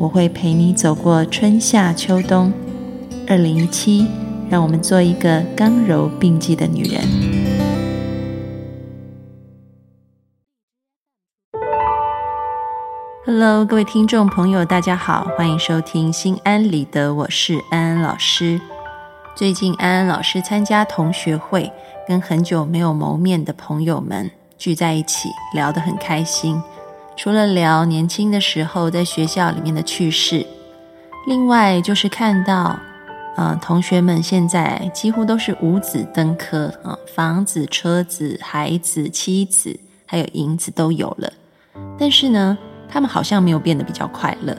我会陪你走过春夏秋冬。二零一七，让我们做一个刚柔并济的女人。Hello，各位听众朋友，大家好，欢迎收听《心安理得》，我是安安老师。最近，安安老师参加同学会。跟很久没有谋面的朋友们聚在一起，聊得很开心。除了聊年轻的时候在学校里面的趣事，另外就是看到，呃，同学们现在几乎都是五子登科啊，房子、车子、孩子、妻子，还有银子都有了。但是呢，他们好像没有变得比较快乐。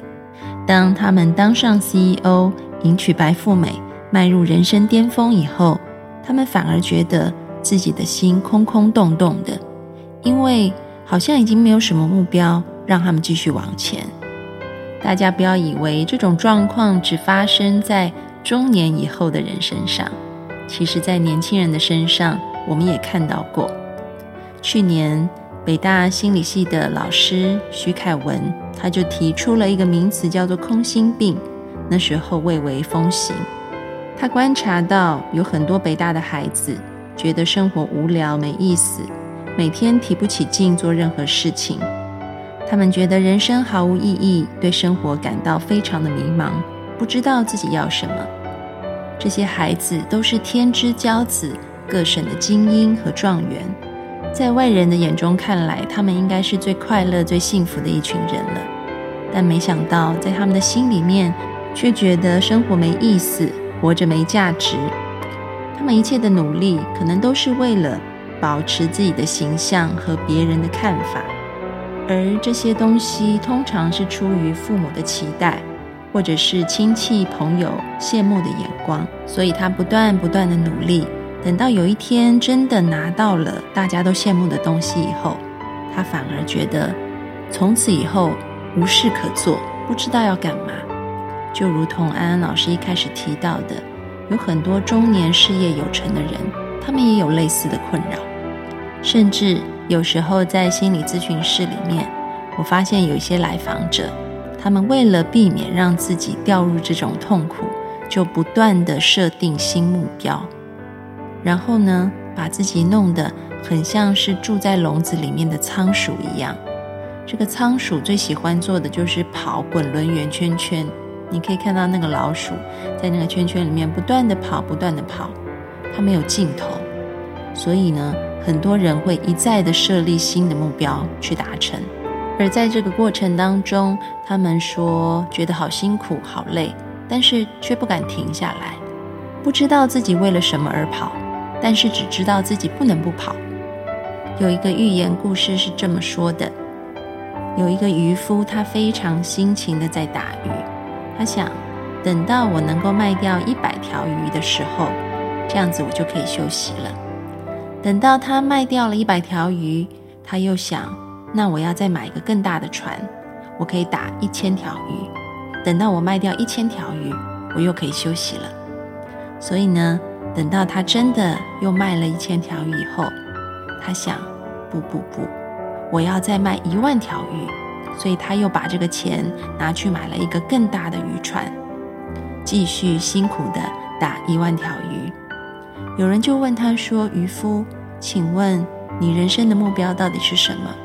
当他们当上 CEO，迎娶白富美，迈入人生巅峰以后。他们反而觉得自己的心空空洞洞的，因为好像已经没有什么目标让他们继续往前。大家不要以为这种状况只发生在中年以后的人身上，其实在年轻人的身上我们也看到过。去年北大心理系的老师徐凯文他就提出了一个名词叫做“空心病”，那时候蔚为风行。他观察到有很多北大的孩子觉得生活无聊没意思，每天提不起劲做任何事情。他们觉得人生毫无意义，对生活感到非常的迷茫，不知道自己要什么。这些孩子都是天之骄子，各省的精英和状元，在外人的眼中看来，他们应该是最快乐、最幸福的一群人了。但没想到，在他们的心里面，却觉得生活没意思。活着没价值，他们一切的努力可能都是为了保持自己的形象和别人的看法，而这些东西通常是出于父母的期待，或者是亲戚朋友羡慕的眼光，所以他不断不断的努力，等到有一天真的拿到了大家都羡慕的东西以后，他反而觉得从此以后无事可做，不知道要干嘛。就如同安安老师一开始提到的，有很多中年事业有成的人，他们也有类似的困扰。甚至有时候在心理咨询室里面，我发现有一些来访者，他们为了避免让自己掉入这种痛苦，就不断的设定新目标，然后呢，把自己弄得很像是住在笼子里面的仓鼠一样。这个仓鼠最喜欢做的就是跑滚轮圆圈圈。你可以看到那个老鼠在那个圈圈里面不断的跑，不断的跑，它没有尽头。所以呢，很多人会一再的设立新的目标去达成，而在这个过程当中，他们说觉得好辛苦、好累，但是却不敢停下来，不知道自己为了什么而跑，但是只知道自己不能不跑。有一个寓言故事是这么说的：有一个渔夫，他非常辛勤的在打鱼。他想，等到我能够卖掉一百条鱼的时候，这样子我就可以休息了。等到他卖掉了一百条鱼，他又想，那我要再买一个更大的船，我可以打一千条鱼。等到我卖掉一千条鱼，我又可以休息了。所以呢，等到他真的又卖了一千条鱼以后，他想，不不不，我要再卖一万条鱼。所以他又把这个钱拿去买了一个更大的渔船，继续辛苦的打一万条鱼。有人就问他说：“渔夫，请问你人生的目标到底是什么？”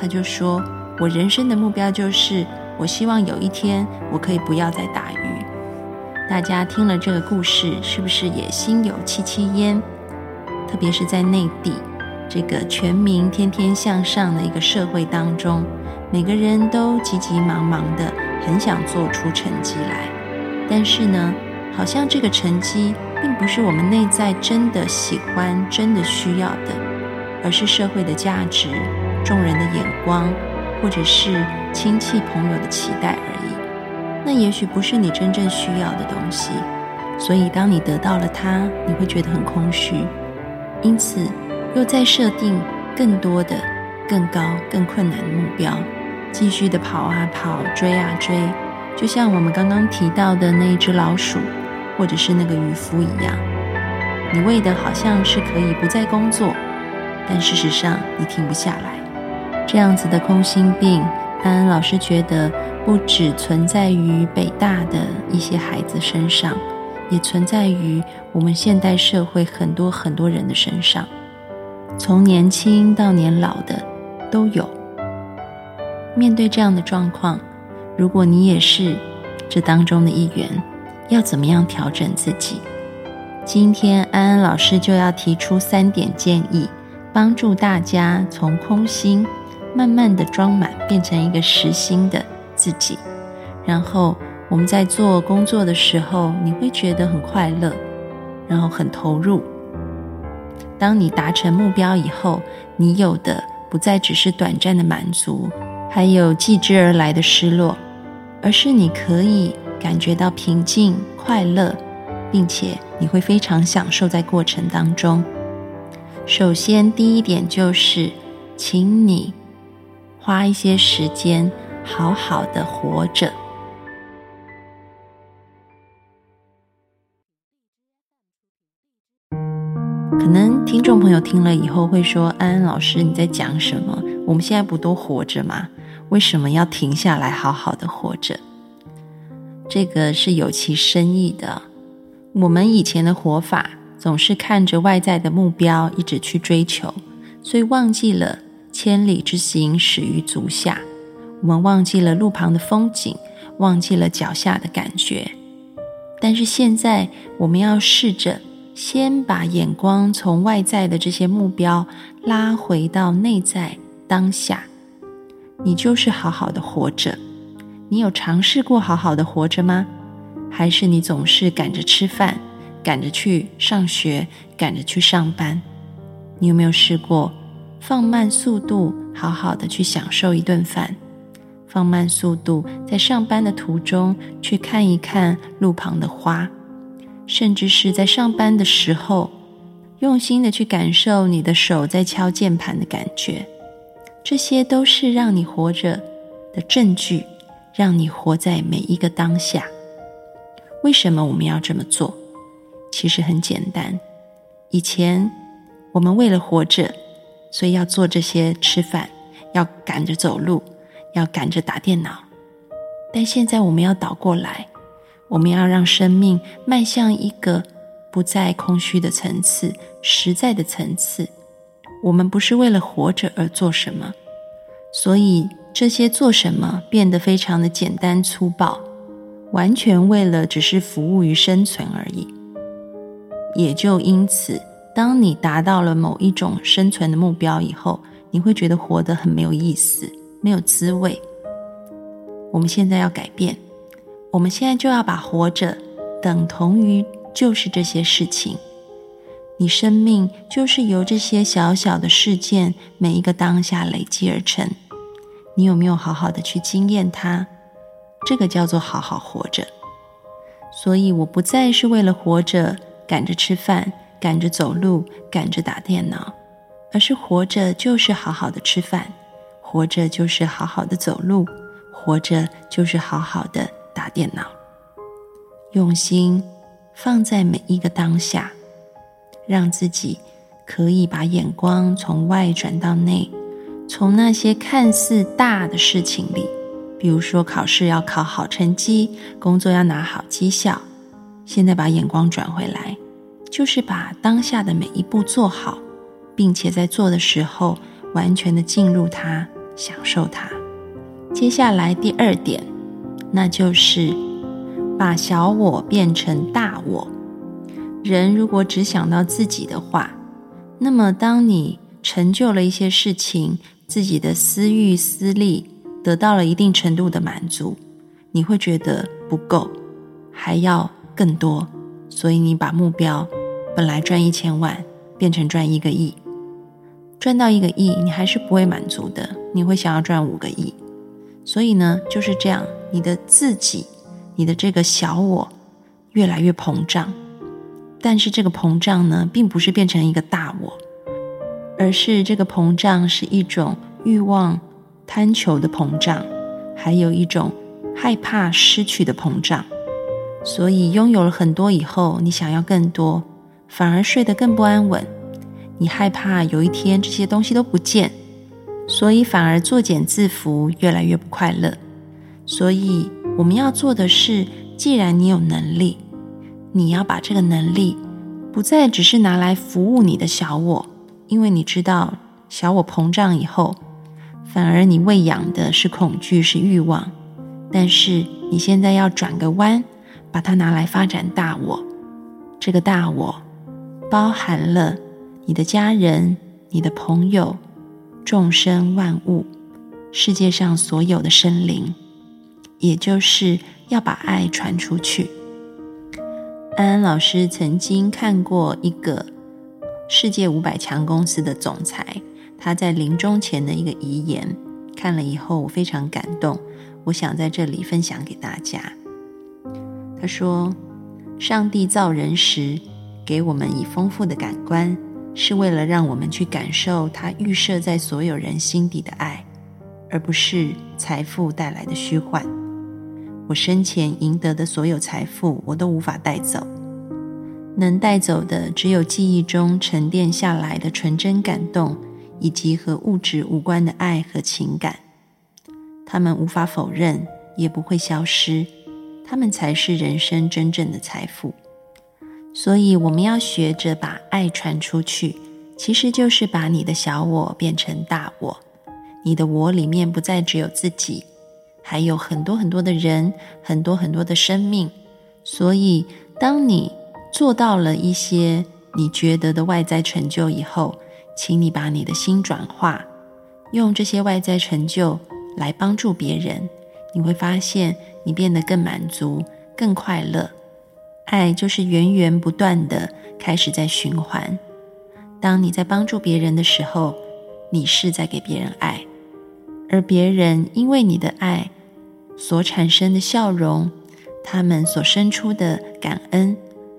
他就说：“我人生的目标就是，我希望有一天我可以不要再打鱼。”大家听了这个故事，是不是也心有戚戚焉？特别是在内地这个全民天天向上的一个社会当中。每个人都急急忙忙的，很想做出成绩来，但是呢，好像这个成绩并不是我们内在真的喜欢、真的需要的，而是社会的价值、众人的眼光，或者是亲戚朋友的期待而已。那也许不是你真正需要的东西。所以，当你得到了它，你会觉得很空虚，因此又在设定更多的、更高、更困难的目标，继续的跑啊跑、追啊追，就像我们刚刚提到的那一只老鼠，或者是那个渔夫一样。你为的好像是可以不再工作，但事实上你停不下来。这样子的空心病，安安老师觉得不只存在于北大的一些孩子身上。也存在于我们现代社会很多很多人的身上，从年轻到年老的都有。面对这样的状况，如果你也是这当中的一员，要怎么样调整自己？今天安安老师就要提出三点建议，帮助大家从空心慢慢的装满，变成一个实心的自己，然后。我们在做工作的时候，你会觉得很快乐，然后很投入。当你达成目标以后，你有的不再只是短暂的满足，还有继之而来的失落，而是你可以感觉到平静、快乐，并且你会非常享受在过程当中。首先，第一点就是，请你花一些时间，好好的活着。可能听众朋友听了以后会说：“安安老师，你在讲什么？我们现在不都活着吗？为什么要停下来好好的活着？”这个是有其深意的。我们以前的活法总是看着外在的目标一直去追求，所以忘记了千里之行始于足下。我们忘记了路旁的风景，忘记了脚下的感觉。但是现在我们要试着。先把眼光从外在的这些目标拉回到内在当下，你就是好好的活着。你有尝试过好好的活着吗？还是你总是赶着吃饭，赶着去上学，赶着去上班？你有没有试过放慢速度，好好的去享受一顿饭？放慢速度，在上班的途中去看一看路旁的花？甚至是在上班的时候，用心的去感受你的手在敲键盘的感觉，这些都是让你活着的证据，让你活在每一个当下。为什么我们要这么做？其实很简单。以前我们为了活着，所以要做这些吃饭，要赶着走路，要赶着打电脑。但现在我们要倒过来。我们要让生命迈向一个不再空虚的层次，实在的层次。我们不是为了活着而做什么，所以这些做什么变得非常的简单粗暴，完全为了只是服务于生存而已。也就因此，当你达到了某一种生存的目标以后，你会觉得活得很没有意思，没有滋味。我们现在要改变。我们现在就要把活着等同于就是这些事情，你生命就是由这些小小的事件每一个当下累积而成。你有没有好好的去经验它？这个叫做好好活着。所以我不再是为了活着赶着吃饭、赶着走路、赶着打电脑，而是活着就是好好的吃饭，活着就是好好的走路，活着就是好好的。打电脑，用心放在每一个当下，让自己可以把眼光从外转到内，从那些看似大的事情里，比如说考试要考好成绩，工作要拿好绩效，现在把眼光转回来，就是把当下的每一步做好，并且在做的时候完全的进入它，享受它。接下来第二点。那就是把小我变成大我。人如果只想到自己的话，那么当你成就了一些事情，自己的私欲、私利得到了一定程度的满足，你会觉得不够，还要更多。所以你把目标本来赚一千万变成赚一个亿，赚到一个亿，你还是不会满足的，你会想要赚五个亿。所以呢，就是这样。你的自己你的这个小我越来越膨胀。但是这个膨胀呢，并不是变成一个大我，而是这个膨胀是一种欲望、贪求的膨胀，还有一种害怕失去的膨胀。所以拥有了很多以后，你想要更多，反而睡得更不安稳。你害怕有一天这些东西都不见，所以反而作茧自缚，越来越不快乐。所以我们要做的是，既然你有能力。你要把这个能力不再只是拿来服务你的小我，因为你知道小我膨胀以后，反而你喂养的是恐惧，是欲望。但是你现在要转个弯，把它拿来发展大我。这个大我包含了你的家人、你的朋友、众生万物、世界上所有的生灵，也就是要把爱传出去。安安老师曾经看过一个世界五百强公司的总裁，他在临终前的一个遗言，看了以后我非常感动，我想在这里分享给大家。他说：“上帝造人时，给我们以丰富的感官，是为了让我们去感受他预设在所有人心底的爱，而不是财富带来的虚幻。”我生前赢得的所有财富，我都无法带走。能带走的，只有记忆中沉淀下来的纯真感动，以及和物质无关的爱和情感。他们无法否认，也不会消失。他们才是人生真正的财富。所以，我们要学着把爱传出去，其实就是把你的小我变成大我。你的我里面不再只有自己。还有很多很多的人，很多很多的生命，所以当你做到了一些你觉得的外在成就以后，请你把你的心转化，用这些外在成就来帮助别人，你会发现你变得更满足、更快乐。爱就是源源不断的开始在循环。当你在帮助别人的时候，你是在给别人爱，而别人因为你的爱。所产生的笑容，他们所生出的感恩，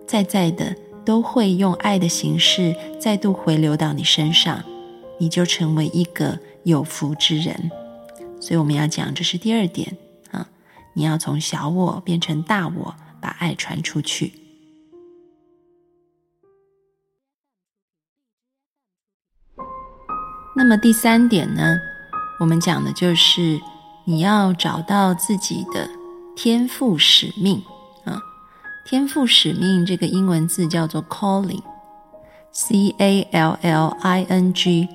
在在的都会用爱的形式再度回流到你身上，你就成为一个有福之人。所以我们要讲，这是第二点啊，你要从小我变成大我，把爱传出去。那么第三点呢，我们讲的就是。你要找到自己的天赋使命！天赋使命这个英文字叫做 calling，c a l l i n g，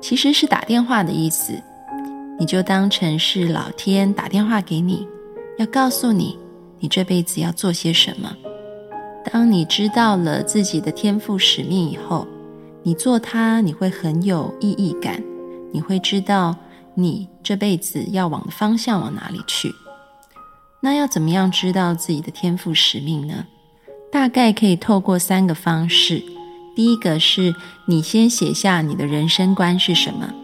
其实是打电话的意思。你就当成是老天打电话给你，要告诉你你这辈子要做些什么。当你知道了自己的天赋使命以后，你做它你会很有意义感，你会知道。你这辈子要往的方向往哪里去？那要怎么样知道自己的天赋使命呢？大概可以透过三个方式。第一个是你先写下你的人生观是什么，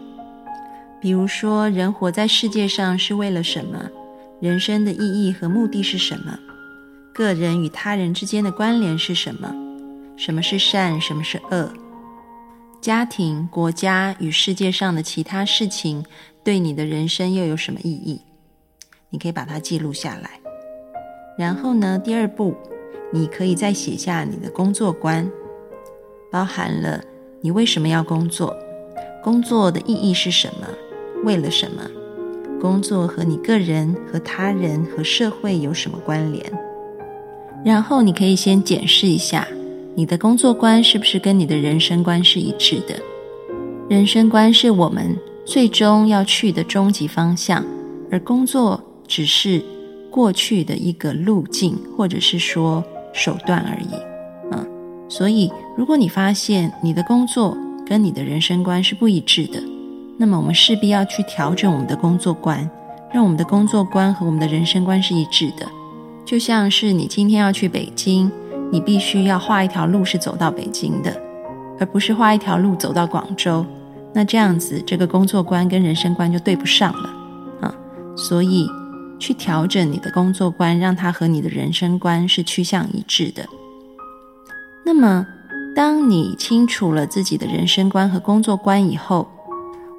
比如说人活在世界上是为了什么？人生的意义和目的是什么？个人与他人之间的关联是什么？什么是善？什么是恶？家庭、国家与世界上的其他事情。对你的人生又有什么意义？你可以把它记录下来。然后呢，第二步，你可以再写下你的工作观，包含了你为什么要工作，工作的意义是什么，为了什么，工作和你个人、和他人、和社会有什么关联。然后你可以先检视一下，你的工作观是不是跟你的人生观是一致的。人生观是我们。最终要去的终极方向，而工作只是过去的一个路径，或者是说手段而已。嗯，所以如果你发现你的工作跟你的人生观是不一致的，那么我们势必要去调整我们的工作观，让我们的工作观和我们的人生观是一致的。就像是你今天要去北京，你必须要画一条路是走到北京的，而不是画一条路走到广州。那这样子，这个工作观跟人生观就对不上了啊！所以去调整你的工作观，让它和你的人生观是趋向一致的。那么，当你清楚了自己的人生观和工作观以后，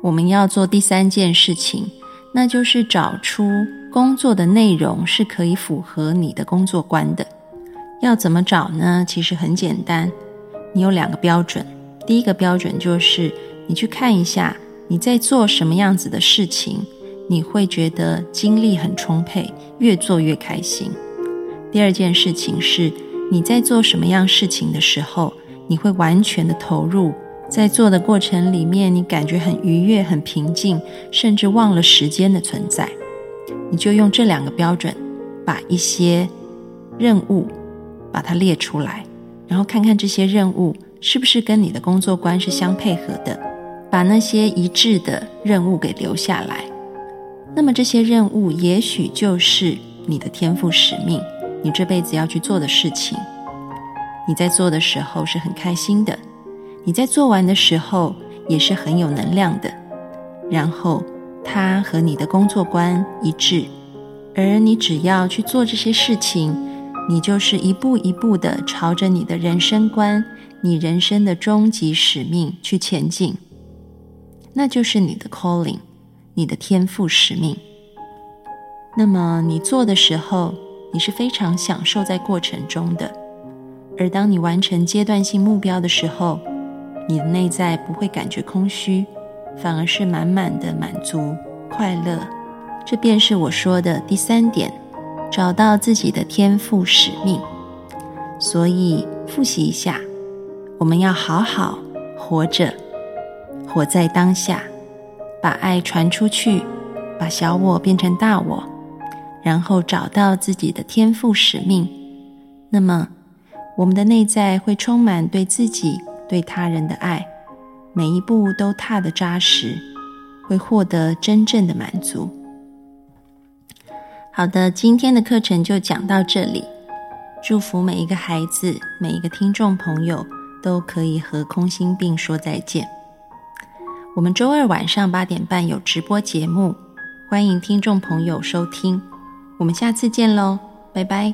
我们要做第三件事情，那就是找出工作的内容是可以符合你的工作观的。要怎么找呢？其实很简单，你有两个标准。第一个标准就是你去看一下你在做什么样子的事情，你会觉得精力很充沛，越做越开心。第二件事情是你在做什么样事情的时候，你会完全的投入，在做的过程里面，你感觉很愉悦、很平静，甚至忘了时间的存在。你就用这两个标准，把一些任务。把它列出来，然后看看这些任务是不是跟你的工作观是相配合的，把那些一致的任务给留下来。那么这些任务也许就是你的天赋使命，你这辈子要去做的事情。你在做的时候是很开心的，你在做完的时候也是很有能量的。然后它和你的工作观一致，而你只要去做这些事情。你就是一步一步的朝着你的人生观、你人生的终极使命去前进，那就是你的 calling，你的天赋使命。那么你做的时候，你是非常享受在过程中的；而当你完成阶段性目标的时候，你的内在不会感觉空虚，反而是满满的满足、快乐。这便是我说的第三点。找到自己的天赋使命，所以复习一下，我们要好好活着，活在当下，把爱传出去，把小我变成大我，然后找到自己的天赋使命。那么，我们的内在会充满对自己、对他人的爱，每一步都踏得扎实，会获得真正的满足。好的，今天的课程就讲到这里。祝福每一个孩子，每一个听众朋友都可以和空心病说再见。我们周二晚上八点半有直播节目，欢迎听众朋友收听。我们下次见喽，拜拜。